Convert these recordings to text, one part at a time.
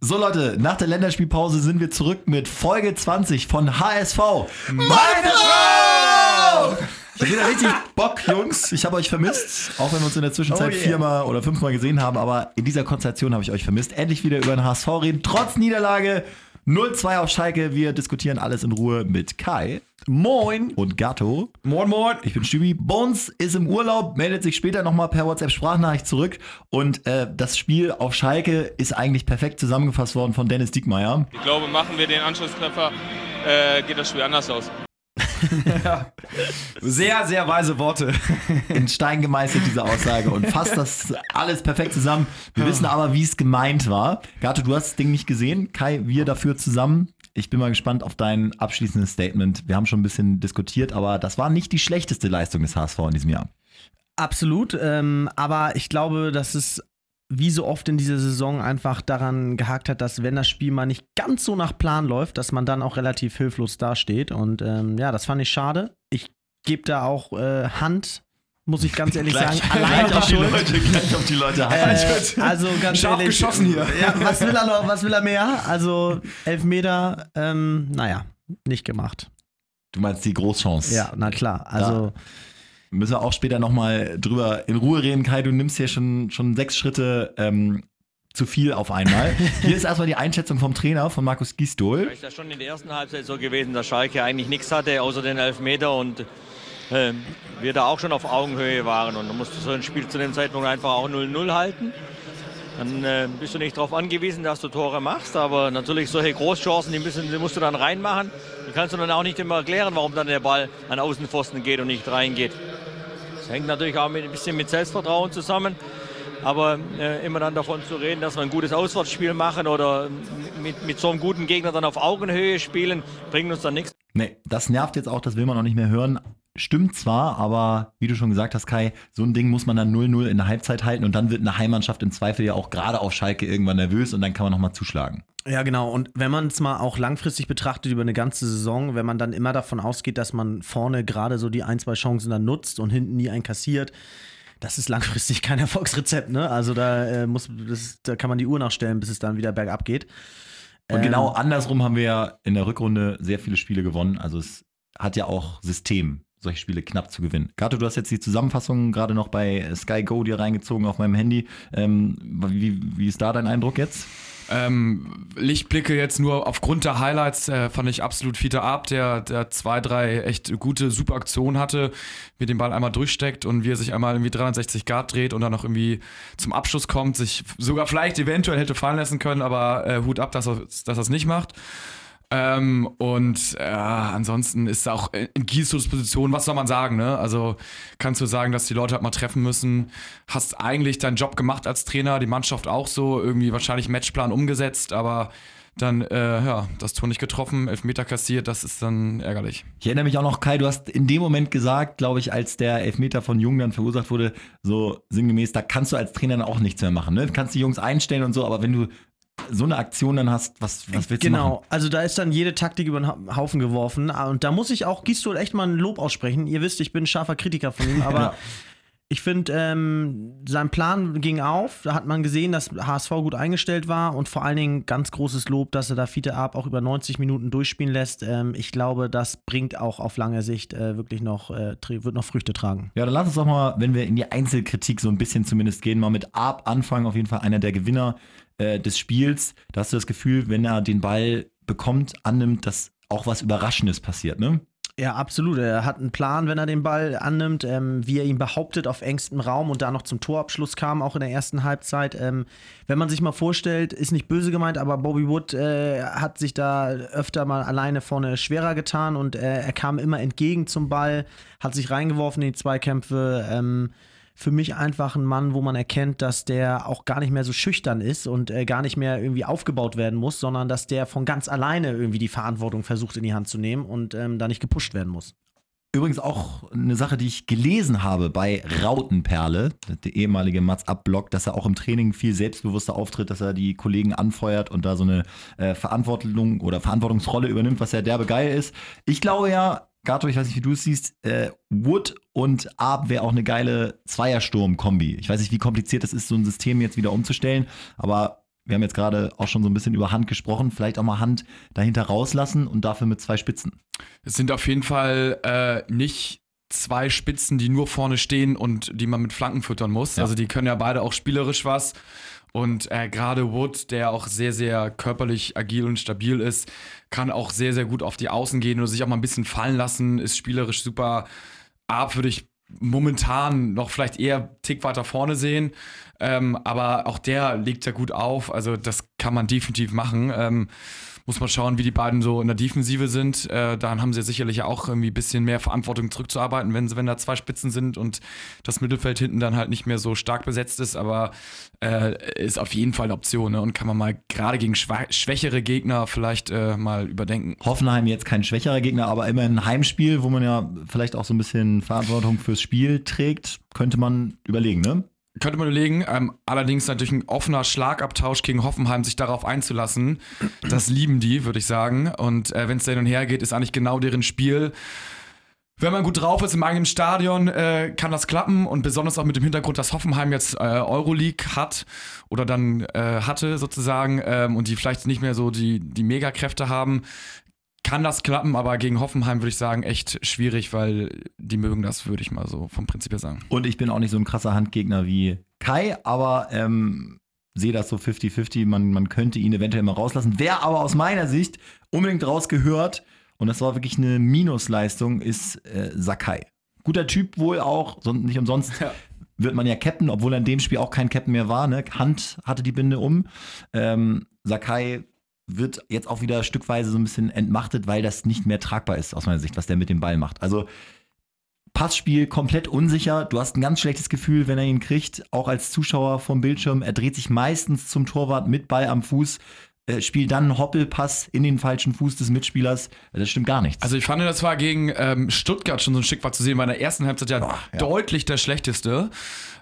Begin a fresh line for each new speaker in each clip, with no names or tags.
So Leute, nach der Länderspielpause sind wir zurück mit Folge 20 von HSV. Meine Frau! Ich hab wieder richtig Bock, Jungs. Ich habe euch vermisst, auch wenn wir uns in der Zwischenzeit
Oh yeah.
viermal oder fünfmal gesehen haben, aber in dieser Konstellation habe ich euch vermisst. Endlich wieder über den HSV reden, trotz Niederlage 0-2 auf Schalke. Wir diskutieren alles in Ruhe mit Kai
Moin.
und Gatto.
Moin, moin.
Ich bin Stübi. Bones ist im Urlaub, meldet sich später nochmal per WhatsApp-Sprachnachricht zurück. Und äh, das Spiel auf Schalke ist eigentlich perfekt zusammengefasst worden von Dennis Diekmeyer.
Ich glaube, machen wir den Anschlusstreffer, äh, geht das Spiel anders aus.
Sehr, sehr weise Worte.
In Stein gemeißelt, diese Aussage. Und fasst das alles perfekt zusammen. Wir wissen aber, wie es gemeint war. Gato, du hast das Ding nicht gesehen. Kai, wir dafür zusammen. Ich bin mal gespannt auf dein abschließendes Statement. Wir haben schon ein bisschen diskutiert, aber das war nicht die schlechteste Leistung des HSV in diesem Jahr.
Absolut, ähm, aber ich glaube, dass es wie so oft in dieser Saison einfach daran gehakt hat, dass wenn das Spiel mal nicht ganz so nach Plan läuft, dass man dann auch relativ hilflos dasteht. Und ähm, ja, das fand ich schade. Ich gebe da auch äh, Hand, muss ich ganz ehrlich sagen, allein
auf die
schuld.
Leute, gleich auf die Leute.
Äh, also ganz
Scharf
ehrlich,
geschossen hier.
Ja, was will er noch? Was will er mehr? Also elf Meter, ähm, naja, nicht gemacht.
Du meinst die Großchance.
Ja, na klar. Also
Müssen wir auch später nochmal drüber in Ruhe reden, Kai. Du nimmst hier schon, schon sechs Schritte ähm, zu viel auf einmal. Hier ist erstmal die Einschätzung vom Trainer, von Markus Gisdol.
ist ja schon in der ersten Halbzeit so gewesen, dass Schalke eigentlich nichts hatte, außer den Elfmeter und äh, wir da auch schon auf Augenhöhe waren. Und du musst so ein Spiel zu dem Zeitpunkt einfach auch 0-0 halten. Dann äh, bist du nicht darauf angewiesen, dass du Tore machst, aber natürlich solche Großchancen, die, müssen, die musst du dann reinmachen. Die kannst du dann auch nicht immer erklären, warum dann der Ball an Außenpfosten geht und nicht reingeht. Das hängt natürlich auch mit, ein bisschen mit Selbstvertrauen zusammen. Aber äh, immer dann davon zu reden, dass wir ein gutes Auswärtsspiel machen oder mit, mit so einem guten Gegner dann auf Augenhöhe spielen, bringt uns dann nichts.
Nee, das nervt jetzt auch, das will man noch nicht mehr hören. Stimmt zwar, aber wie du schon gesagt hast, Kai, so ein Ding muss man dann 0-0 in der Halbzeit halten und dann wird eine Heimmannschaft im Zweifel ja auch gerade auf Schalke irgendwann nervös und dann kann man nochmal zuschlagen.
Ja, genau. Und wenn man es mal auch langfristig betrachtet über eine ganze Saison, wenn man dann immer davon ausgeht, dass man vorne gerade so die ein, zwei Chancen dann nutzt und hinten nie einen kassiert, das ist langfristig kein Erfolgsrezept, ne? Also da äh, muss, das, da kann man die Uhr nachstellen, bis es dann wieder bergab geht.
Und
Ähm,
genau andersrum haben wir ja in der Rückrunde sehr viele Spiele gewonnen. Also es hat ja auch System, solche Spiele knapp zu gewinnen. Gato, du hast jetzt die Zusammenfassung gerade noch bei Sky Go dir reingezogen auf meinem Handy. Ähm, wie, wie ist da dein Eindruck jetzt?
Ähm, Lichtblicke jetzt nur aufgrund der Highlights äh, fand ich absolut Fiete Ab, der, der zwei, drei echt gute, super Aktionen hatte, wie den Ball einmal durchsteckt und wie er sich einmal irgendwie 360 Grad dreht und dann noch irgendwie zum Abschluss kommt, sich sogar vielleicht eventuell hätte fallen lassen können, aber äh, Hut ab, dass er dass nicht macht. Ähm, und ja, ansonsten ist auch in Giestos Position, was soll man sagen, ne? Also kannst du sagen, dass die Leute halt mal treffen müssen. Hast eigentlich deinen Job gemacht als Trainer, die Mannschaft auch so, irgendwie wahrscheinlich Matchplan umgesetzt, aber dann, äh, ja, das Tor nicht getroffen, Elfmeter kassiert, das ist dann ärgerlich.
Ich erinnere mich auch noch, Kai, du hast in dem Moment gesagt, glaube ich, als der Elfmeter von Jung dann verursacht wurde, so sinngemäß, da kannst du als Trainer dann auch nichts mehr machen. Ne? Du kannst die Jungs einstellen und so, aber wenn du so eine Aktion dann hast, was, was willst du machen?
Genau, also da ist dann jede Taktik über den Ha- Haufen geworfen. Ah, Und da muss ich auch Gistol echt mal ein Lob aussprechen. Ihr wisst, ich bin ein scharfer Kritiker von ihm, aber
Ja.
ich finde, ähm, sein Plan ging auf. Da hat man gesehen, dass HSV gut eingestellt war und vor allen Dingen ganz großes Lob, dass er da Fiete Ab auch über 90 Minuten durchspielen lässt. Ähm, ich glaube, das bringt auch auf lange Sicht äh, wirklich noch, äh, wird noch Früchte tragen.
Ja, dann lass uns doch mal, wenn wir in die Einzelkritik so ein bisschen zumindest gehen, mal mit Ab anfangen. Auf jeden Fall einer der Gewinner äh, des Spiels. Da hast du das Gefühl, wenn er den Ball bekommt, annimmt, dass auch was Überraschendes passiert, ne?
Ja, absolut. Er hat einen Plan, wenn er den Ball annimmt, ähm, wie er ihn behauptet auf engstem Raum und da noch zum Torabschluss kam, auch in der ersten Halbzeit. Ähm, wenn man sich mal vorstellt, ist nicht böse gemeint, aber Bobby Wood äh, hat sich da öfter mal alleine vorne schwerer getan und äh, er kam immer entgegen zum Ball, hat sich reingeworfen in die Zweikämpfe. Ähm, für mich einfach ein Mann, wo man erkennt, dass der auch gar nicht mehr so schüchtern ist und äh, gar nicht mehr irgendwie aufgebaut werden muss, sondern dass der von ganz alleine irgendwie die Verantwortung versucht in die Hand zu nehmen und ähm, da nicht gepusht werden muss.
Übrigens auch eine Sache, die ich gelesen habe bei Rautenperle, der ehemalige Mats Abblog, dass er auch im Training viel selbstbewusster auftritt, dass er die Kollegen anfeuert und da so eine äh, Verantwortung oder Verantwortungsrolle übernimmt, was ja derbe geil ist. Ich glaube ja, Gato, ich weiß nicht, wie du es siehst, äh, Wood und Ab wäre auch eine geile Zweiersturm-Kombi. Ich weiß nicht, wie kompliziert es ist, so ein System jetzt wieder umzustellen, aber wir haben jetzt gerade auch schon so ein bisschen über Hand gesprochen, vielleicht auch mal Hand dahinter rauslassen und dafür mit zwei Spitzen.
Es sind auf jeden Fall äh, nicht zwei Spitzen, die nur vorne stehen und die man mit Flanken füttern muss.
Ja.
Also die können ja beide auch spielerisch was. Und äh, gerade Wood, der auch sehr, sehr körperlich agil und stabil ist, kann auch sehr, sehr gut auf die Außen gehen oder sich auch mal ein bisschen fallen lassen, ist spielerisch super. Ab würde ich momentan noch vielleicht eher Tick weiter vorne sehen. Ähm, aber auch der legt ja gut auf. Also das kann man definitiv machen. Ähm, muss man schauen, wie die beiden so in der Defensive sind. Äh, dann haben sie sicherlich auch irgendwie ein bisschen mehr Verantwortung zurückzuarbeiten, wenn, wenn da zwei Spitzen sind und das Mittelfeld hinten dann halt nicht mehr so stark besetzt ist. Aber äh, ist auf jeden Fall eine Option ne? und kann man mal gerade gegen schwächere Gegner vielleicht äh, mal überdenken.
Hoffenheim jetzt kein schwächerer Gegner, aber immerhin ein Heimspiel, wo man ja vielleicht auch so ein bisschen Verantwortung fürs Spiel trägt, könnte man überlegen, ne?
Könnte man überlegen, ähm, allerdings natürlich ein offener Schlagabtausch gegen Hoffenheim, sich darauf einzulassen. Das lieben die, würde ich sagen. Und äh, wenn es da hin und her geht, ist eigentlich genau deren Spiel. Wenn man gut drauf ist im eigenen Stadion, äh, kann das klappen und besonders auch mit dem Hintergrund, dass Hoffenheim jetzt äh, Euroleague hat oder dann äh, hatte sozusagen ähm, und die vielleicht nicht mehr so die, die Megakräfte haben, kann das klappen, aber gegen Hoffenheim würde ich sagen, echt schwierig, weil die mögen das, würde ich mal so vom Prinzip her sagen.
Und ich bin auch nicht so ein krasser Handgegner wie Kai, aber ähm, sehe das so 50-50. Man, man könnte ihn eventuell mal rauslassen. Wer aber aus meiner Sicht unbedingt rausgehört, und das war wirklich eine Minusleistung, ist äh, Sakai. Guter Typ wohl auch, nicht umsonst
Ja.
wird man ja Captain, obwohl er in dem Spiel auch kein Captain mehr war. Ne? Hand hatte die Binde um. Ähm, Sakai wird jetzt auch wieder stückweise so ein bisschen entmachtet, weil das nicht mehr tragbar ist, aus meiner Sicht, was der mit dem Ball macht. Also Passspiel komplett unsicher. Du hast ein ganz schlechtes Gefühl, wenn er ihn kriegt, auch als Zuschauer vom Bildschirm. Er dreht sich meistens zum Torwart mit Ball am Fuß, äh, spielt dann einen Hoppelpass in den falschen Fuß des Mitspielers. Das stimmt gar nichts.
Also ich fand, das war gegen ähm, Stuttgart schon so ein Stück weit zu sehen, weil in der ersten Halbzeit ja,
ja.
deutlich der schlechteste.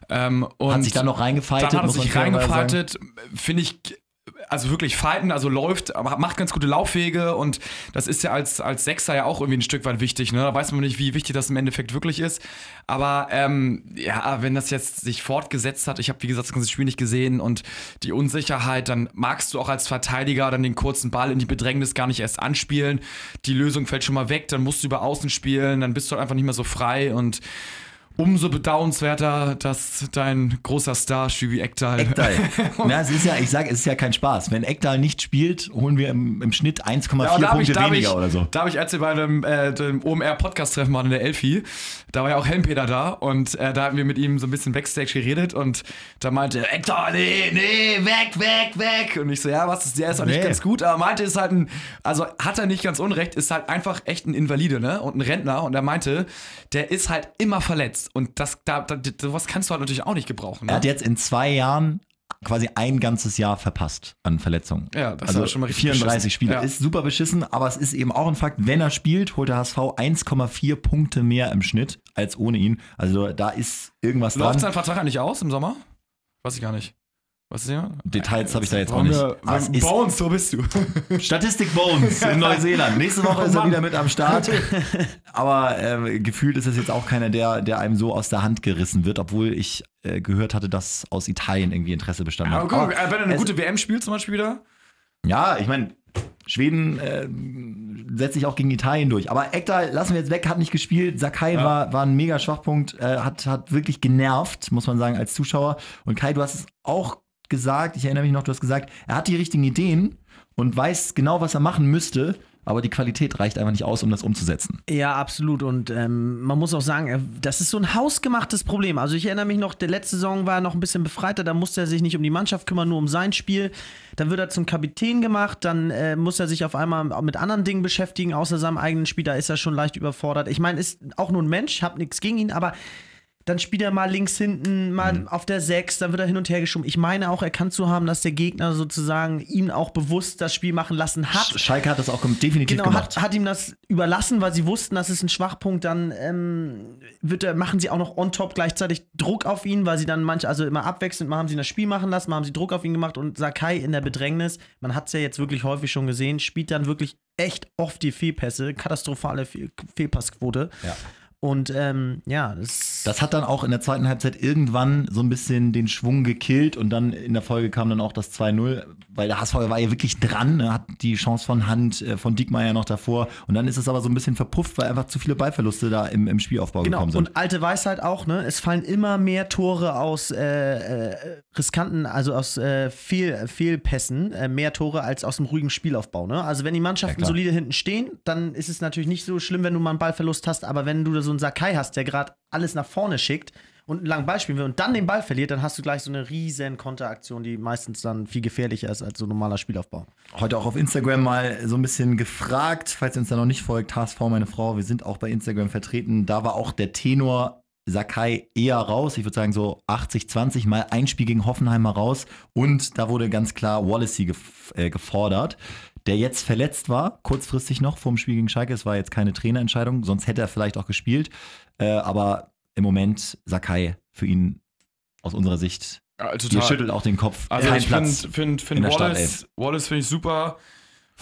Ähm, und
hat sich dann noch reingefaltet.
dann hat er sich reingefaltet, finde ich, also wirklich fighten, also läuft, macht ganz gute Laufwege und das ist ja als, als Sechser ja auch irgendwie ein Stück weit wichtig, ne? Da weiß man nicht, wie wichtig das im Endeffekt wirklich ist. Aber ähm, ja, wenn das jetzt sich fortgesetzt hat, ich habe wie gesagt das ganze Spiel nicht gesehen und die Unsicherheit, dann magst du auch als Verteidiger dann den kurzen Ball in die Bedrängnis gar nicht erst anspielen. Die Lösung fällt schon mal weg, dann musst du über Außen spielen, dann bist du halt einfach nicht mehr so frei und umso bedauernswerter, dass dein großer Star Stübi Ekdal
Ekdal. Na, es ist ja, ich sage, es ist ja kein Spaß. Wenn Ekdal nicht spielt, holen wir im, im Schnitt 1,4
Ja,
Punkte
ich,
weniger
ich,
oder so.
Da habe ich, als wir bei dem, äh, dem OMR-Podcast-Treffen waren in der Elfi, da war ja auch Helmpeter da und äh, da hatten wir mit ihm so ein bisschen Backstage geredet und da meinte er, Ektor, nee, nee, weg, weg, weg. Und ich so, ja, was ist, der ist auch nicht
Nee.
ganz gut, aber meinte, ist halt ein, also hat er nicht ganz unrecht, ist halt einfach echt ein Invalide, ne, und ein Rentner und er meinte, der ist halt immer verletzt und das, da, da, sowas kannst du halt natürlich auch nicht gebrauchen, ne?
Er hat jetzt in zwei Jahren quasi ein ganzes Jahr verpasst an Verletzungen.
Ja, das
also
war schon mal richtig
34
beschissen.
Spiele.
Ja.
Ist super beschissen, aber es ist eben auch ein Fakt, wenn er spielt, holt der HSV 1,4 Punkte mehr im Schnitt als ohne ihn. Also da ist irgendwas
Läuft
dran.
sein Vertrag eigentlich aus im Sommer? Weiß ich gar nicht. Was ist hier?
Details habe ich da jetzt auch nicht.
wir-
ist
Bones, so bist du.
Statistik Bones in Neuseeland. Nächste Woche ist er wieder mit am Start. Aber äh, gefühlt ist es jetzt auch keiner, der, der einem so aus der Hand gerissen wird, obwohl ich äh, gehört hatte, dass aus Italien irgendwie Interesse bestanden
Aber
hat.
guck mal,
Aber
äh, wenn er eine gute WM spielt zum Beispiel wieder.
Ja, ich meine, Schweden äh, setzt sich auch gegen Italien durch. Aber Ekdal lassen wir jetzt weg, hat nicht gespielt. Sakai war, war ein mega Schwachpunkt, äh, hat, hat wirklich genervt, muss man sagen, als Zuschauer. Und Kai, du hast es auch gesagt, ich erinnere mich noch, du hast gesagt, er hat die richtigen Ideen und weiß genau, was er machen müsste. Aber die Qualität reicht einfach nicht aus, um das umzusetzen.
Ja, absolut. Und ähm, man muss auch sagen, das ist so ein hausgemachtes Problem. Also ich erinnere mich noch, der letzte Saison war er noch ein bisschen befreiter, da musste er sich nicht um die Mannschaft kümmern, nur um sein Spiel. Dann wird er zum Kapitän gemacht, dann äh, muss er sich auf einmal mit anderen Dingen beschäftigen, außer seinem eigenen Spiel. Da ist er schon leicht überfordert. Ich meine, ist auch nur ein Mensch, hab nichts gegen ihn, aber dann spielt er mal links hinten, mal
Mhm.
auf der 6, dann wird er hin und her geschoben. Ich meine auch erkannt zu haben, dass der Gegner sozusagen ihn auch bewusst das Spiel machen lassen hat.
Sch- Schalke hat das auch definitiv
Genau,
gemacht.
hat, hat ihm das überlassen, weil sie wussten, das ist ein Schwachpunkt. Dann ähm, wird er, machen sie auch noch on top gleichzeitig Druck auf ihn, weil sie dann manche, also immer abwechselnd, mal haben sie das Spiel machen lassen, mal haben sie Druck auf ihn gemacht und Sakai in der Bedrängnis, man hat es ja jetzt wirklich häufig schon gesehen, spielt dann wirklich echt oft die Fehlpässe, katastrophale Fehl Fehlpassquote.
Ja.
Und ähm, ja, das,
Das hat dann auch in der zweiten Halbzeit irgendwann so ein bisschen den Schwung gekillt und dann in der Folge kam dann auch das 2-0, weil der HSV war ja wirklich dran, ne, hat die Chance von Hand, äh, von Diekmeyer noch davor und dann ist es aber so ein bisschen verpufft, weil einfach zu viele Ballverluste da im, im Spielaufbau
Genau,
gekommen sind.
und alte Weisheit auch, ne? Es fallen immer mehr Tore aus äh, äh, riskanten, also aus äh, Fehl, Fehlpässen, äh, mehr Tore als aus dem ruhigen Spielaufbau, ne? Also wenn die Mannschaften
klar.
solide hinten stehen, dann ist es natürlich nicht so schlimm, wenn du mal einen Ballverlust hast, aber wenn du da so einen Sakai hast, der gerade alles nach vorne schickt und einen langen Ball spielen will und dann den Ball verliert, dann hast du gleich so eine riesen Konteraktion, die meistens dann viel gefährlicher ist als so ein normaler Spielaufbau.
Heute auch auf Instagram mal so ein bisschen gefragt, falls ihr uns da noch nicht folgt, HSV, meine Frau, wir sind auch bei Instagram vertreten. Da war auch der Tenor Sakai eher raus. Ich würde sagen so 80, 20, mal ein Spiel gegen Hoffenheim mal raus. Und da wurde ganz klar Wallacey gef äh, gefordert, der jetzt verletzt war, kurzfristig noch vom Spiel gegen Schalke. Es war jetzt keine Trainerentscheidung, sonst hätte er vielleicht auch gespielt. Äh, aber im Moment Sakai für ihn aus unserer Sicht,
Ja,
ihr
total.
schüttelt auch den Kopf.
Also
Kein
ich finde find,
in
find Wallace, Wallace finde ich super.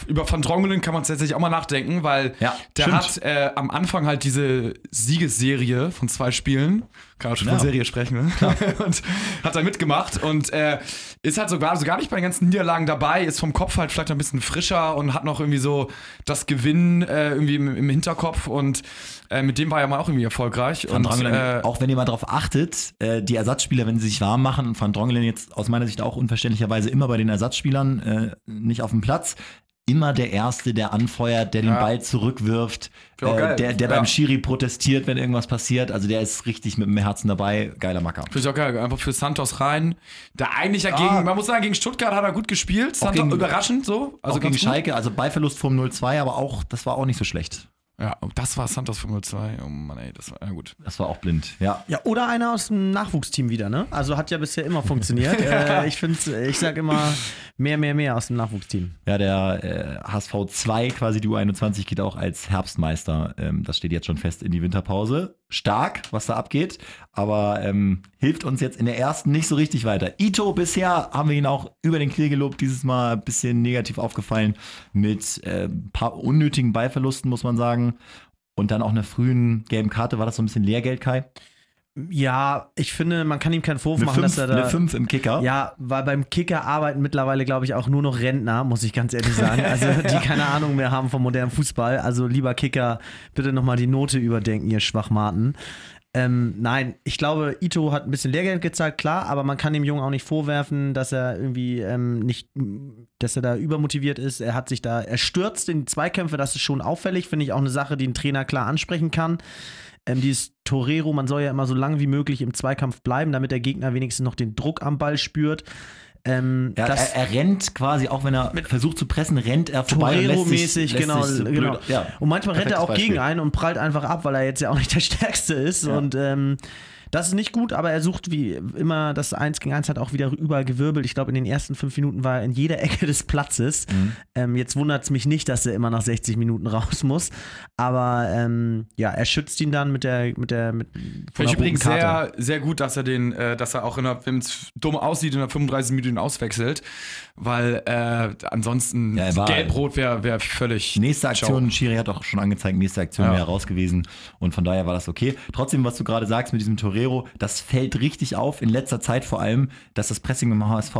Über Van Drongelen kann man tatsächlich auch mal nachdenken, weil
Ja,
der
stimmt.
hat äh, am Anfang halt diese Siegesserie von zwei Spielen, kann man schon
Ja.
von Serie sprechen, ne? und hat da mitgemacht und äh, ist halt sogar, also gar nicht bei den ganzen Niederlagen dabei, ist vom Kopf halt vielleicht ein bisschen frischer und hat noch irgendwie so das Gewinn äh, irgendwie im, im Hinterkopf und äh, mit dem war er mal auch irgendwie erfolgreich.
Van
und,
Drongelen,
äh,
auch wenn ihr mal drauf achtet, äh, die Ersatzspieler, wenn sie sich warm machen, und Van Drongelen jetzt aus meiner Sicht auch unverständlicherweise immer bei den Ersatzspielern nicht auf dem Platz, immer der Erste, der anfeuert, der den
Ja.
Ball zurückwirft, äh, der, der
Ja.
beim Schiri protestiert, wenn irgendwas passiert. Also der ist richtig mit dem Herzen dabei. Geiler Macker.
Ich auch geil, einfach für Santos rein. Der eigentlich ja gegen,
Ah.
man muss sagen, gegen Stuttgart hat er gut gespielt. Santos
gegen-
überraschend so. Also
auch gegen. Schalke, also Ballverlust vom 0-2, aber auch, das war auch nicht so schlecht.
Ja, und das war Santos 502. Oh Mann, ey, das war ja gut.
Das war auch blind, ja.
Ja, oder einer aus dem Nachwuchsteam wieder, ne? Also hat ja bisher immer funktioniert. äh, ich finde, ich sag immer mehr, mehr, mehr aus dem Nachwuchsteam.
Ja, der äh, HSV 2, quasi die U21, geht auch als Herbstmeister. Ähm, das steht jetzt schon fest in die Winterpause. Stark, was da abgeht, aber ähm, hilft uns jetzt in der ersten nicht so richtig weiter. Ito, bisher haben wir ihn auch über den Kiel gelobt, dieses Mal ein bisschen negativ aufgefallen mit äh, ein paar unnötigen Ballverlusten, muss man sagen. Und dann auch einer frühen gelben Karte, war das so ein bisschen Lehrgeld, Kai?
Ja, ich finde, man kann ihm keinen Vorwurf
Eine
machen,
5
dass er da.
5 im Kicker.
Ja, weil beim Kicker arbeiten mittlerweile, glaube ich, auch nur noch Rentner, muss ich ganz ehrlich sagen. Also, die keine Ahnung mehr haben vom modernen Fußball. Also, lieber Kicker, bitte nochmal die Note überdenken, ihr Schwachmaten. Ähm, nein, ich glaube, Ito hat ein bisschen Lehrgeld gezahlt, klar, aber man kann dem Jungen auch nicht vorwerfen, dass er irgendwie ähm, nicht, dass er da übermotiviert ist. Er hat sich da, er stürzt in die Zweikämpfe, das ist schon auffällig, finde ich auch eine Sache, die ein Trainer klar ansprechen kann. Ähm, dieses Torero, man soll ja immer so lange wie möglich im Zweikampf bleiben, damit der Gegner wenigstens noch den Druck am Ball spürt. Ähm,
Ja,
das,
er, er rennt quasi, auch wenn er versucht zu pressen, rennt er vorbei.
Torero-mäßig, genau.
sich so blöd-
genau.
Ja.
Und manchmal rennt er auch
Perfektes
gegen
Beispiel.
einen und prallt einfach ab, weil er jetzt ja auch nicht der Stärkste ist.
Ja.
Und ähm, das ist nicht gut, aber er sucht wie immer das 1 gegen 1 hat auch wieder überall gewirbelt. Ich glaube, in den ersten fünf Minuten war er in jeder Ecke des Platzes.
Mhm.
Ähm, jetzt wundert es mich nicht, dass er immer nach 60 Minuten raus muss. Aber ähm, ja, er schützt ihn dann mit der, mit der, mit von
Finde ich
der roten
übrigens
Karte.
sehr, sehr gut, dass er den, äh, dass er auch, in der- wenn es dumm aussieht, in der 35 Minuten auswechselt. Weil äh, ansonsten
Ja,
Gelb-Rot wäre wär völlig.
Nächste Aktion,
Ciao.
Schiri hat auch schon angezeigt, nächste Aktion
Ja.
wäre raus gewesen und von daher war das okay. Trotzdem, was du gerade sagst mit diesem Torero, das fällt richtig auf, in letzter Zeit vor allem, dass das Pressing im HSV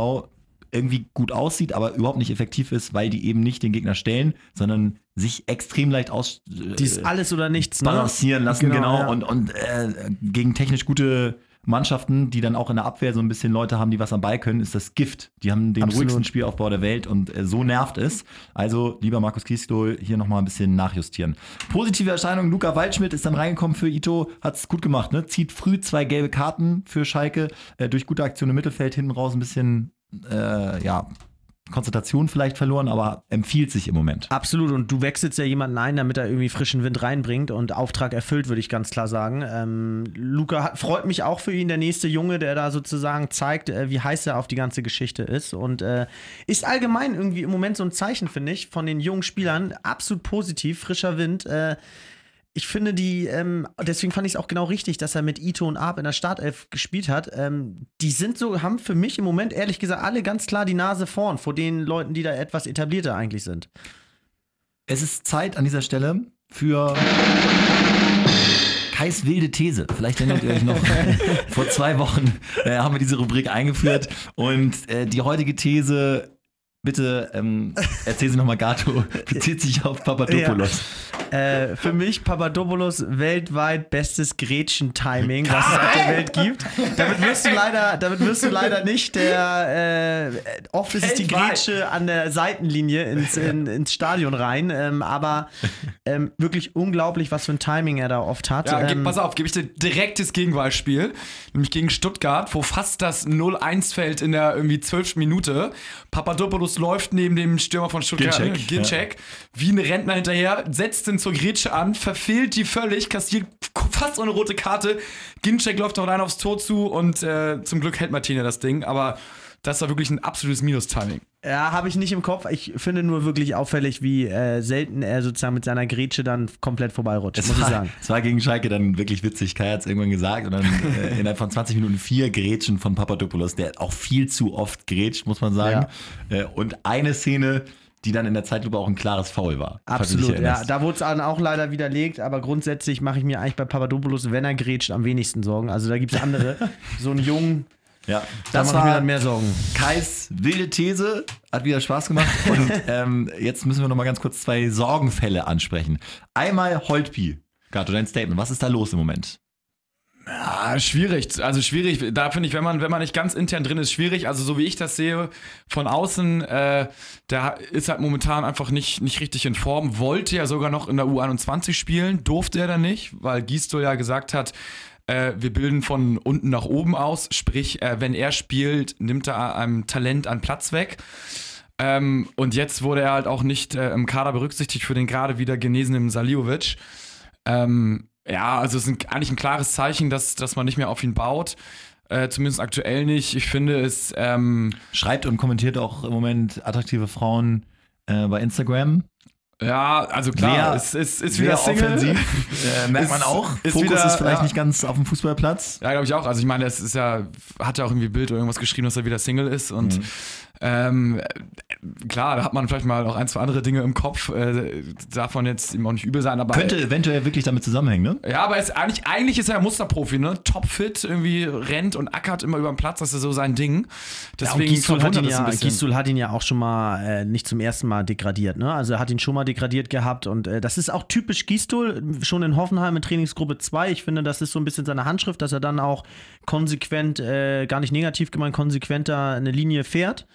irgendwie gut aussieht, aber überhaupt nicht effektiv ist, weil die eben nicht den Gegner stellen, sondern sich extrem leicht aus äh,
alles oder nichts, ne?
balancieren lassen, genau,
ja.
und, und äh, gegen technisch gute Mannschaften, die dann auch in der Abwehr so ein bisschen Leute haben, die was am Ball können, ist das Gift. Die haben den
Absolut.
ruhigsten Spielaufbau der Welt und äh, so nervt es. Also, lieber Markus Kiesdol, hier nochmal ein bisschen nachjustieren. Positive Erscheinung, Luca Waldschmidt ist dann reingekommen für Ito, hat es gut gemacht, ne? Zieht früh zwei gelbe Karten für Schalke, äh, durch gute Aktion im Mittelfeld, hinten raus ein bisschen, äh, ja, Konzentration vielleicht verloren, aber empfiehlt sich im Moment.
Absolut, und du wechselst ja jemanden ein, damit er irgendwie frischen Wind reinbringt und Auftrag erfüllt, würde ich ganz klar sagen. Ähm, Luca hat, freut mich auch für ihn, der nächste Junge, der da sozusagen zeigt, äh, wie heiß er auf die ganze Geschichte ist. Und äh, ist allgemein irgendwie im Moment so ein Zeichen, finde ich, von den jungen Spielern. Absolut positiv, frischer Wind. Äh, ich finde die, ähm, deswegen fand ich es auch genau richtig, dass er mit Ito und Arp in der Startelf gespielt hat. Ähm, die sind so, haben für mich im Moment ehrlich gesagt alle ganz klar die Nase vorn vor den Leuten, die da etwas etablierter eigentlich sind.
Es ist Zeit an dieser Stelle für Kais wilde These. Vielleicht erinnert ihr euch noch, vor zwei Wochen äh, haben wir diese Rubrik eingeführt und äh, die heutige These Bitte ähm, erzähl sie nochmal, Gato. Bezieht sich auf Papadopoulos.
Ja. Äh, für mich Papadopoulos weltweit bestes Gretchen-Timing, was es auf der Welt gibt. Damit wirst du leider, damit wirst du leider nicht der. Äh, oft ist es die Grätsche an der Seitenlinie ins, in, ins Stadion rein. Ähm, aber ähm, wirklich unglaublich, was für ein Timing er da oft hat.
Ja,
ähm,
pass auf, gebe ich dir direktes Gegenwahlspiel. Nämlich gegen Stuttgart, wo fast das 0-1 fällt in der irgendwie 12. Minute. Papadopoulos läuft neben dem Stürmer von Stuttgart,
Ginczek,
Ginczek, ja. wie ein Rentner hinterher, setzt ihn zur Grätsche an, verfehlt die völlig, kassiert fast eine rote Karte. Ginczek läuft auch rein aufs Tor zu und äh, zum Glück hält Martina das Ding, aber das war wirklich ein absolutes Minus-Timing.
Ja, habe ich nicht im Kopf. Ich finde nur wirklich auffällig, wie äh, selten er sozusagen mit seiner Grätsche dann komplett vorbeirutscht,
es
muss
war,
ich sagen.
Es war gegen Schalke dann wirklich witzig. Kai hat es irgendwann gesagt und dann äh, innerhalb von 20 Minuten vier Grätschen von Papadopoulos, der auch viel zu oft grätscht, muss man sagen. Ja. Äh, und eine Szene, die dann in der Zeitlupe auch ein klares Foul war.
Absolut, ja. Da wurde es dann auch leider widerlegt, aber grundsätzlich mache ich mir eigentlich bei Papadopoulos, wenn er grätscht, am wenigsten Sorgen. Also da gibt es andere. so einen jungen
ja,
das da war mir dann mehr Sorgen.
Kais wilde These, hat wieder Spaß gemacht. Und ähm, jetzt müssen wir noch mal ganz kurz zwei Sorgenfälle ansprechen. Einmal Holtby. Gato, dein Statement. Was ist da los im Moment?
Ja, schwierig. Also schwierig. Da finde ich, wenn man, wenn man nicht ganz intern drin ist, schwierig. Also so wie ich das sehe, von außen, äh, der ist halt momentan einfach nicht, nicht richtig in Form. Wollte ja sogar noch in der U21 spielen, durfte er dann nicht, weil Gisto ja gesagt hat, äh, wir bilden von unten nach oben aus, sprich, äh, wenn er spielt, nimmt er einem Talent an Platz weg. Ähm, und jetzt wurde er halt auch nicht äh, im Kader berücksichtigt für den gerade wieder genesenen Saliovic. Ähm, ja, also es ist eigentlich ein klares Zeichen, dass, dass man nicht mehr auf ihn baut. Äh, zumindest aktuell nicht. Ich finde es. Ähm
Schreibt und kommentiert auch im Moment attraktive Frauen äh, bei Instagram.
Ja, also klar, sehr, es ist, ist wieder Single.
offensiv. äh, merkt ist, man auch. Ist Fokus wieder, ist vielleicht ja. nicht ganz auf dem Fußballplatz.
Ja, glaube ich auch. Also ich meine, es ist ja, hat ja auch irgendwie Bild oder irgendwas geschrieben, dass er wieder Single ist und mhm. Ähm, klar, da hat man vielleicht mal auch ein, zwei andere Dinge im Kopf. Äh, davon jetzt ihm auch nicht übel sein. Aber
Könnte eventuell wirklich damit zusammenhängen, ne?
Ja, aber es, eigentlich, eigentlich ist er ein Musterprofi, ne? Topfit, irgendwie rennt und ackert immer über den Platz. Das ist so sein Ding. Deswegen
ja, Gisdol hat, ihn ja, Gisdol hat ihn ja auch schon mal äh, nicht zum ersten Mal degradiert, ne? Also er hat ihn schon mal degradiert gehabt und äh, das ist auch typisch Gisdol, schon in Hoffenheim in Trainingsgruppe 2. Ich finde, das ist so ein bisschen seine Handschrift, dass er dann auch konsequent, äh, gar nicht negativ gemeint, konsequenter eine Linie fährt.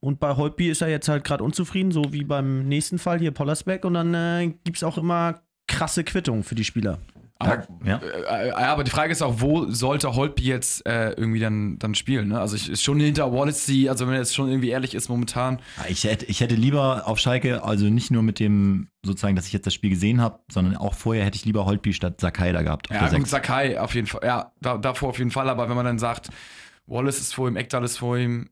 Und bei Holtby ist er jetzt halt gerade unzufrieden, so wie beim nächsten Fall hier Pollersbeck. Und dann äh, gibt es auch immer krasse Quittungen für die Spieler.
Aber, ja. Äh, äh, aber die Frage ist auch, wo sollte Holtby jetzt äh, irgendwie dann, dann spielen? Ne? Also ich ist schon hinter Wallacey, also wenn er jetzt schon irgendwie ehrlich ist momentan.
Ich hätte, ich hätte lieber auf Schalke, also nicht nur mit dem, sozusagen, dass ich jetzt das Spiel gesehen habe, sondern auch vorher hätte ich lieber Holtby statt Sakai da gehabt.
Ja, und Sakai auf jeden Fall, ja, da, davor auf jeden Fall, aber wenn man dann sagt, Wallace ist vor ihm, Ekdal ist vor ihm,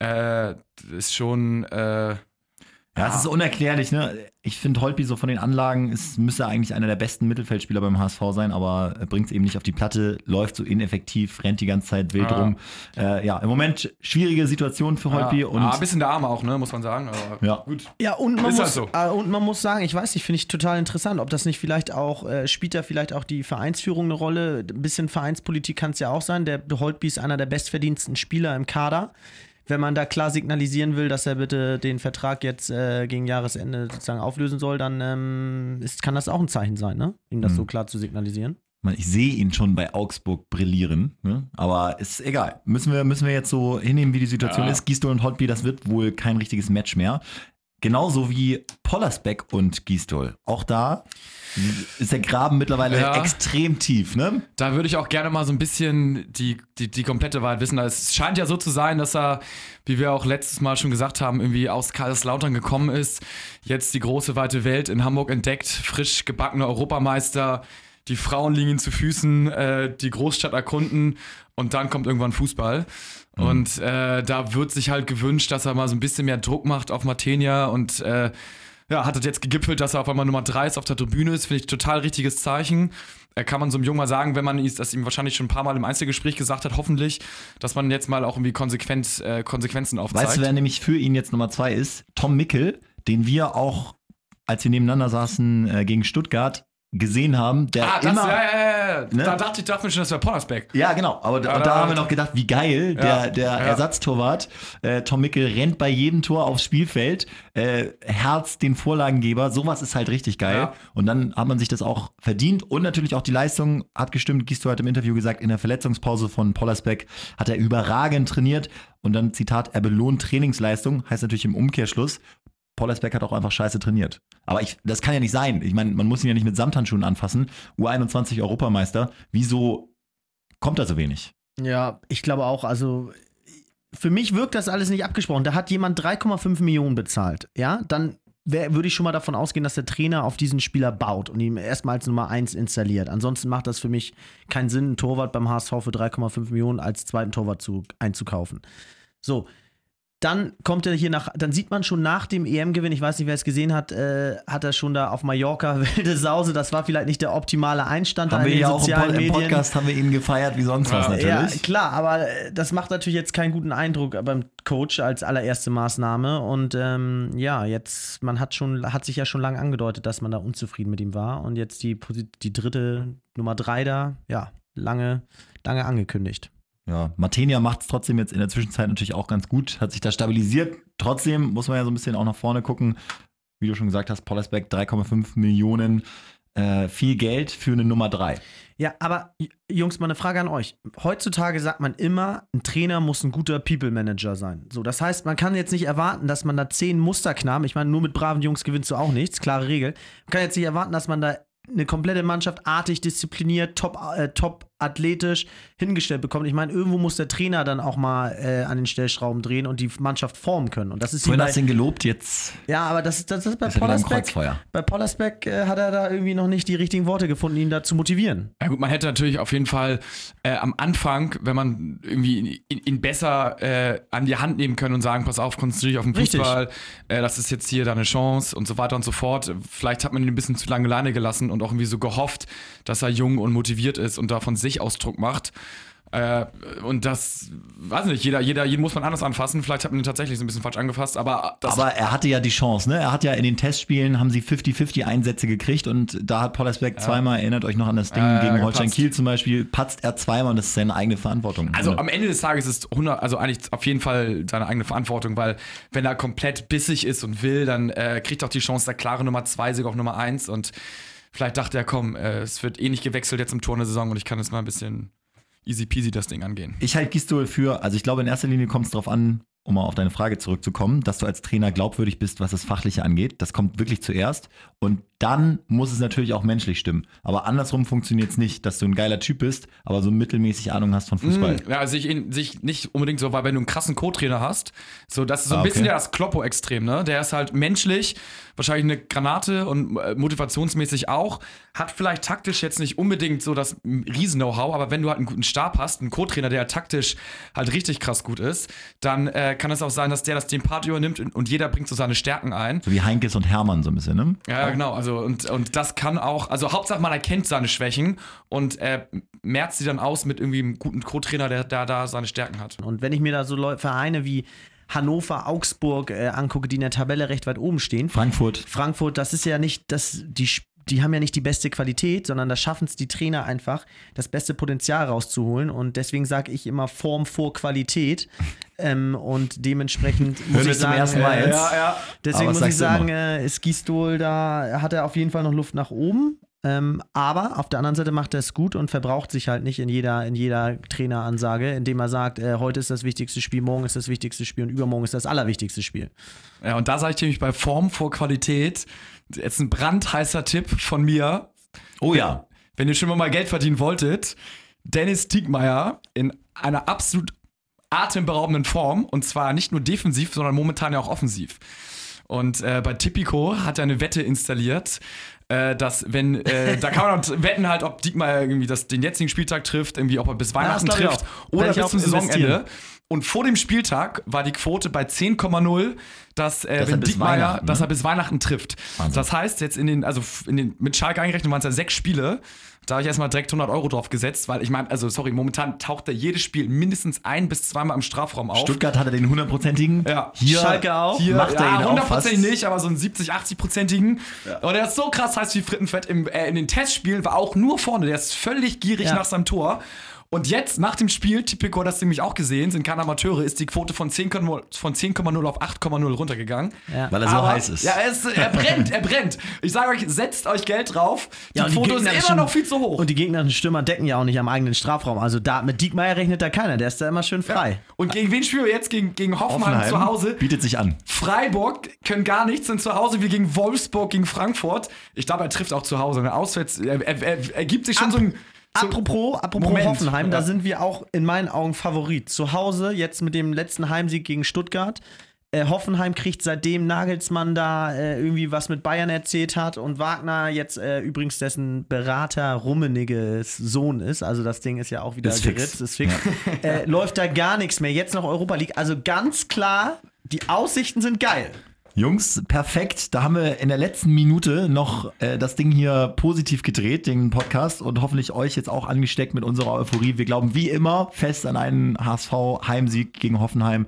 äh, ist schon. Äh,
ja, es ist unerklärlich, ne? Ich finde, Holtby so von den Anlagen ist, müsste eigentlich einer der besten Mittelfeldspieler beim HSV sein, aber bringt es eben nicht auf die Platte, läuft so ineffektiv, rennt die ganze Zeit wild ja. rum. Äh, ja, im Moment schwierige Situation für Holtby.
Ja.
Und
ah, ein bisschen der Arme auch, ne, muss man sagen. Aber
ja.
gut.
Ja, und man, ist muss, halt so. äh, und man muss sagen, ich weiß nicht, finde ich total interessant, ob das nicht vielleicht auch, äh, spielt da vielleicht auch die Vereinsführung eine Rolle? Ein bisschen Vereinspolitik kann es ja auch sein. Der Holtby ist einer der bestverdiensten Spieler im Kader wenn man da klar signalisieren will, dass er bitte den Vertrag jetzt äh, gegen Jahresende sozusagen auflösen soll, dann ähm, ist, kann das auch ein Zeichen sein, ne? ihm das mhm. so klar zu signalisieren.
Ich sehe ihn schon bei Augsburg brillieren, ne? aber ist egal. Müssen wir, müssen wir jetzt so hinnehmen, wie die Situation ja. ist. Gistol und Hotby, das wird wohl kein richtiges Match mehr. Genauso wie Pollersbeck und Gistol. Auch da ist der Graben mittlerweile ja. extrem tief, ne?
Da würde ich auch gerne mal so ein bisschen die, die, die komplette Wahrheit wissen. Es scheint ja so zu sein, dass er, wie wir auch letztes Mal schon gesagt haben, irgendwie aus Kaiserslautern gekommen ist, jetzt die große weite Welt in Hamburg entdeckt, frisch gebackener Europameister, die Frauen liegen ihm zu Füßen, äh, die Großstadt erkunden und dann kommt irgendwann Fußball. Mhm. Und äh, da wird sich halt gewünscht, dass er mal so ein bisschen mehr Druck macht auf Martenia und äh, ja, hat das jetzt gegipfelt, dass er auf einmal Nummer 3 ist auf der Tribüne ist, finde ich total richtiges Zeichen. Kann man so einem Jungen mal sagen, wenn man das ihm wahrscheinlich schon ein paar Mal im Einzelgespräch gesagt hat, hoffentlich, dass man jetzt mal auch irgendwie konsequent, äh, Konsequenzen aufzeigt.
Weißt du, wer nämlich für ihn jetzt Nummer 2 ist? Tom Mickel, den wir auch, als wir nebeneinander saßen äh, gegen Stuttgart, gesehen haben, der
Ah, das,
immer.
ja, ja, ja.
Ne?
Da dachte ich, dachte mir schon, das wäre Pollersbeck.
Ja, genau. Aber da, da haben wir noch gedacht, wie geil. Der, der. Ersatztorwart, äh, Tom Mickel, rennt bei jedem Tor aufs Spielfeld, äh, Herz den Vorlagengeber. Sowas ist halt richtig geil. Und dann hat man sich das auch verdient. Und natürlich auch die Leistung hat gestimmt. Gisto hat im Interview gesagt, in der Verletzungspause von Pollersbeck hat er überragend trainiert. Und dann, Zitat, er belohnt Trainingsleistung. Heißt natürlich im Umkehrschluss, Pollersbeck hat auch einfach scheiße trainiert. Aber ich, das kann ja nicht sein. Ich meine, man muss ihn ja nicht mit Samthandschuhen anfassen. U21 Europameister. Wieso kommt da so wenig?
Ja, ich glaube auch, also für mich wirkt das alles nicht abgesprochen. Da hat jemand 3,5 Millionen bezahlt. Ja, dann wär- würde ich schon mal davon ausgehen, dass der Trainer auf diesen Spieler baut und ihn erstmal als Nummer 1 installiert. Ansonsten macht das für mich keinen Sinn, einen Torwart beim HSV für 3,5 Millionen als zweiten Torwart zu, einzukaufen. So. Dann kommt er hier nach, dann sieht man schon nach dem EM-Gewinn, ich weiß nicht, wer es gesehen hat, äh, hat er schon da auf Mallorca wilde Sause. Das war vielleicht nicht der optimale Einstand
Haben wir ja auch im, Pod
Medien.
Podcast haben wir ihn gefeiert wie sonst was
Ja.
natürlich.
Ja, klar, aber äh, das macht natürlich jetzt keinen guten Eindruck beim Coach als allererste Maßnahme. Und ähm, ja, jetzt, man hat schon, hat sich ja schon lange angedeutet, dass man da unzufrieden mit ihm war. Und jetzt die, die dritte Nummer drei da, ja, lange, lange angekündigt.
Ja, Martenia macht es trotzdem jetzt in der Zwischenzeit natürlich auch ganz gut, hat sich da stabilisiert. Trotzdem muss man ja so ein bisschen auch nach vorne gucken. Wie du schon gesagt hast, Pollersbeck 3,5 Millionen, äh, viel Geld für eine Nummer 3.
Ja, aber Jungs, mal eine Frage an euch. Heutzutage sagt man immer, ein Trainer muss ein guter People Manager sein. So, das heißt, man kann jetzt nicht erwarten, dass man da zehn Musterknaben, ich meine, nur mit braven Jungs gewinnst du auch nichts, klare Regel. Man kann jetzt nicht erwarten, dass man da eine komplette Mannschaft artig, diszipliniert, top, äh, top athletisch hingestellt bekommt. Ich meine, irgendwo muss der Trainer dann auch mal äh, an den Stellschrauben drehen und die Mannschaft formen können. Und das ist ihm
Vorhin hast du ihn gelobt, jetzt
ja, aber das, ist- das ist bei
ist er
Pollersbeck. Bei Pollersbeck äh, hat er da irgendwie noch nicht die richtigen Worte gefunden, ihn da zu motivieren.
Ja gut, man hätte natürlich auf jeden Fall äh, am Anfang, wenn man irgendwie ihn, ihn besser äh, an die Hand nehmen können und sagen, pass auf, konzentriere dich auf den. Fußball, äh, das ist jetzt hier deine Chance und so weiter und so fort. Vielleicht hat man ihn ein bisschen zu lange alleine gelassen und auch irgendwie so gehofft, dass er jung und motiviert ist und da von sich Ausdruck macht. Äh, und das, weiß nicht, jeder, jeder, jeden muss man anders anfassen. Vielleicht hat man ihn tatsächlich so ein bisschen falsch angefasst, aber das
Aber er hatte ja die Chance, ne? Er hat ja in den Testspielen haben sie 50-50 Einsätze gekriegt und da hat Pollersbeck zweimal, erinnert euch noch an das Ding
Ja, ja,
gegen. Holstein Kiel zum Beispiel, patzt er zweimal und das ist seine eigene Verantwortung.
Also am Ende des Tages ist 100, also eigentlich auf jeden Fall seine eigene Verantwortung, weil wenn er komplett bissig ist und will, dann äh, kriegt er auch die Chance, der klare Nummer zwei, sogar auch Nummer eins und vielleicht dachte er, komm, äh, es wird eh nicht gewechselt jetzt im Tor der Saison und ich kann jetzt mal ein bisschen easy peasy das Ding angehen.
Ich halte Gistol für, also ich glaube in erster Linie kommt es darauf an, um mal auf deine Frage zurückzukommen, dass du als Trainer glaubwürdig bist, was das Fachliche angeht. Das kommt wirklich zuerst. Und dann muss es natürlich auch menschlich stimmen. Aber andersrum funktioniert es nicht, dass du ein geiler Typ bist, aber so mittelmäßig Ahnung hast von Fußball.
Mm, Ja, sich, in, sich nicht unbedingt so, weil wenn du einen krassen Co-Trainer hast, so das ist so ein
Ah,
bisschen
okay.
ja das Kloppo-Extrem, ne? Der ist halt menschlich, wahrscheinlich eine Granate und äh, motivationsmäßig auch, hat vielleicht taktisch jetzt nicht unbedingt so das Riesen-Know-how, aber wenn du halt einen guten Stab hast, einen Co-Trainer, der taktisch halt richtig krass gut ist, dann äh, kann es auch sein, dass der das den Part übernimmt und, und jeder bringt so seine Stärken ein.
So wie Heinkes und Hermann so ein bisschen, ne?
Ja, ja, genau. Also, und, und das kann auch, also Hauptsache man erkennt seine Schwächen und äh, merzt sie dann aus mit irgendwie einem guten Co-Trainer, der, der da seine Stärken hat.
Und wenn ich mir da so Leu Vereine wie Hannover, Augsburg äh, angucke, die in der Tabelle recht weit oben stehen,
Frankfurt.
Frankfurt, das ist ja nicht, das, die, Sp- die haben ja nicht die beste Qualität, sondern da schaffen es die Trainer einfach, das beste Potenzial rauszuholen. Und deswegen sage ich immer Form vor Qualität. Ähm, und dementsprechend muss ich
zum
sagen,
ersten Mal
äh,
jetzt.
ja.
deswegen
Aber was
muss ich sagen, äh, ist Gistol da, hat er auf jeden Fall noch Luft nach oben. Ähm, aber auf der anderen Seite macht er es gut und verbraucht sich halt nicht in jeder, in jeder Traineransage, indem er sagt, äh, heute ist das wichtigste Spiel, morgen ist das wichtigste Spiel und übermorgen ist das allerwichtigste Spiel.
Ja, und da sage ich nämlich bei Form vor Qualität, jetzt ein brandheißer Tipp von mir.
Oh ja.
Wenn ihr schon mal Geld verdienen wolltet, Dennis Diekmeyer in einer absolut atemberaubenden Form und zwar nicht nur defensiv, sondern momentan ja auch offensiv. Und äh, bei Tipico hat er eine Wette installiert, äh, dass wenn, äh, da kann man auch wetten halt, ob Diekmeyer irgendwie das, den jetzigen Spieltag trifft, irgendwie ob er bis Weihnachten
ich
trifft oder bis zum Saisonende. Und vor dem Spieltag war die Quote bei 10,0 dass, äh,
Dass er
wenn Diekmeyer,
Weihnachten,
dass
ne?
er bis Weihnachten trifft.
Wahnsinn.
Das heißt, jetzt in den, also in den, mit Schalke eingerechnet waren es ja sechs Spiele. Da habe ich erstmal direkt 100 Euro drauf gesetzt, weil ich meine, also sorry, momentan taucht er jedes Spiel mindestens ein bis zweimal im Strafraum auf.
Stuttgart hatte den hundertprozentigen.
Ja.
Hier
Schalke auch.
Hier,
macht er
ja,
ihn auch fast.
hundertprozentig nicht, aber so einen 70, 80-prozentigen. Und der ist so krass heiß wie Frittenfett. Im, äh, in den Testspielen war auch nur vorne. Der ist völlig gierig
Ja.
nach seinem Tor. Und jetzt, nach dem Spiel, Tipico hat das nämlich auch gesehen, sind keine Amateure, ist die Quote von 10,0 von 10,0 auf 8,0 runtergegangen.
Ja.
Weil er so
Aber-
heiß ist.
Ja, er, ist, er brennt, er brennt. Ich sage euch, setzt euch Geld drauf. Die
Ja,
Quote ist
gegnerischen-
immer noch viel zu hoch.
Und die gegnerischen Stürmer decken ja auch nicht am eigenen Strafraum. Also da mit Diekmeyer rechnet da keiner, der ist da immer schön frei.
Und gegen wen spielen wir jetzt? Gegen, gegen Hoffenheim, zu Hause.
bietet sich an.
Freiburg können gar nichts, sind zu Hause wie gegen Wolfsburg, gegen Frankfurt. Ich glaube, er trifft auch zu Hause. Ne? Auswärts, er, er, er, er gibt sich schon so ein.
Apropos, apropos
Moment.
Hoffenheim, da
Ja.
sind wir auch in meinen Augen Favorit. Zu Hause, jetzt mit dem letzten Heimsieg gegen Stuttgart. Äh, Hoffenheim kriegt seitdem Nagelsmann da äh, irgendwie was mit Bayern erzählt hat und Wagner jetzt äh, übrigens dessen Berater Rummeniges Sohn ist, also das Ding ist ja auch wieder
Ist fix.
geritzt, ist fix, äh, läuft da gar nichts mehr. Jetzt noch Europa League. Also ganz klar, die Aussichten sind geil.
Jungs, perfekt. Da haben wir in der letzten Minute noch äh, das Ding hier positiv gedreht, den Podcast, und hoffentlich euch jetzt auch angesteckt mit unserer Euphorie. Wir glauben wie immer fest an einen HSV-Heimsieg gegen Hoffenheim.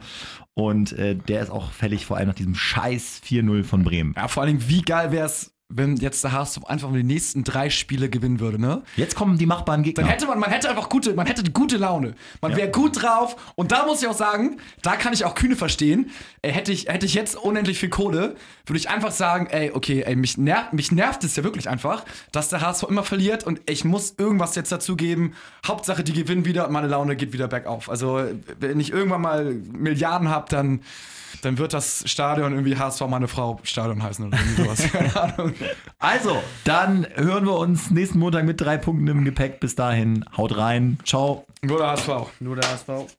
Und äh, der ist auch fällig, vor allem nach diesem scheiß 4-0 von Bremen.
Ja, vor Dingen, wie geil wäre es, wenn jetzt der HSV einfach mal die nächsten drei Spiele gewinnen würde, ne?
Jetzt kommen die machbaren Gegner.
Dann hätte man, man hätte einfach gute, man hätte gute Laune. Man wäre gut drauf. Und da muss ich auch sagen, da kann ich auch Kühne verstehen. Äh, hätte ich, hätte ich jetzt unendlich viel Kohle, würde ich einfach sagen, ey, okay, ey, mich nervt, mich nervt es ja wirklich einfach, dass der HSV immer verliert und ich muss irgendwas jetzt dazugeben. Hauptsache, die gewinnen wieder und meine Laune geht wieder bergauf. Also, wenn ich irgendwann mal Milliarden habe, dann, dann wird das Stadion irgendwie HSV meine Frau Stadion heißen oder irgendwie sowas. Keine Ahnung.
Also, dann hören wir uns nächsten Montag mit drei Punkten im Gepäck. Bis dahin, haut rein. Ciao.
Nur der HSV.
Nur der HSV.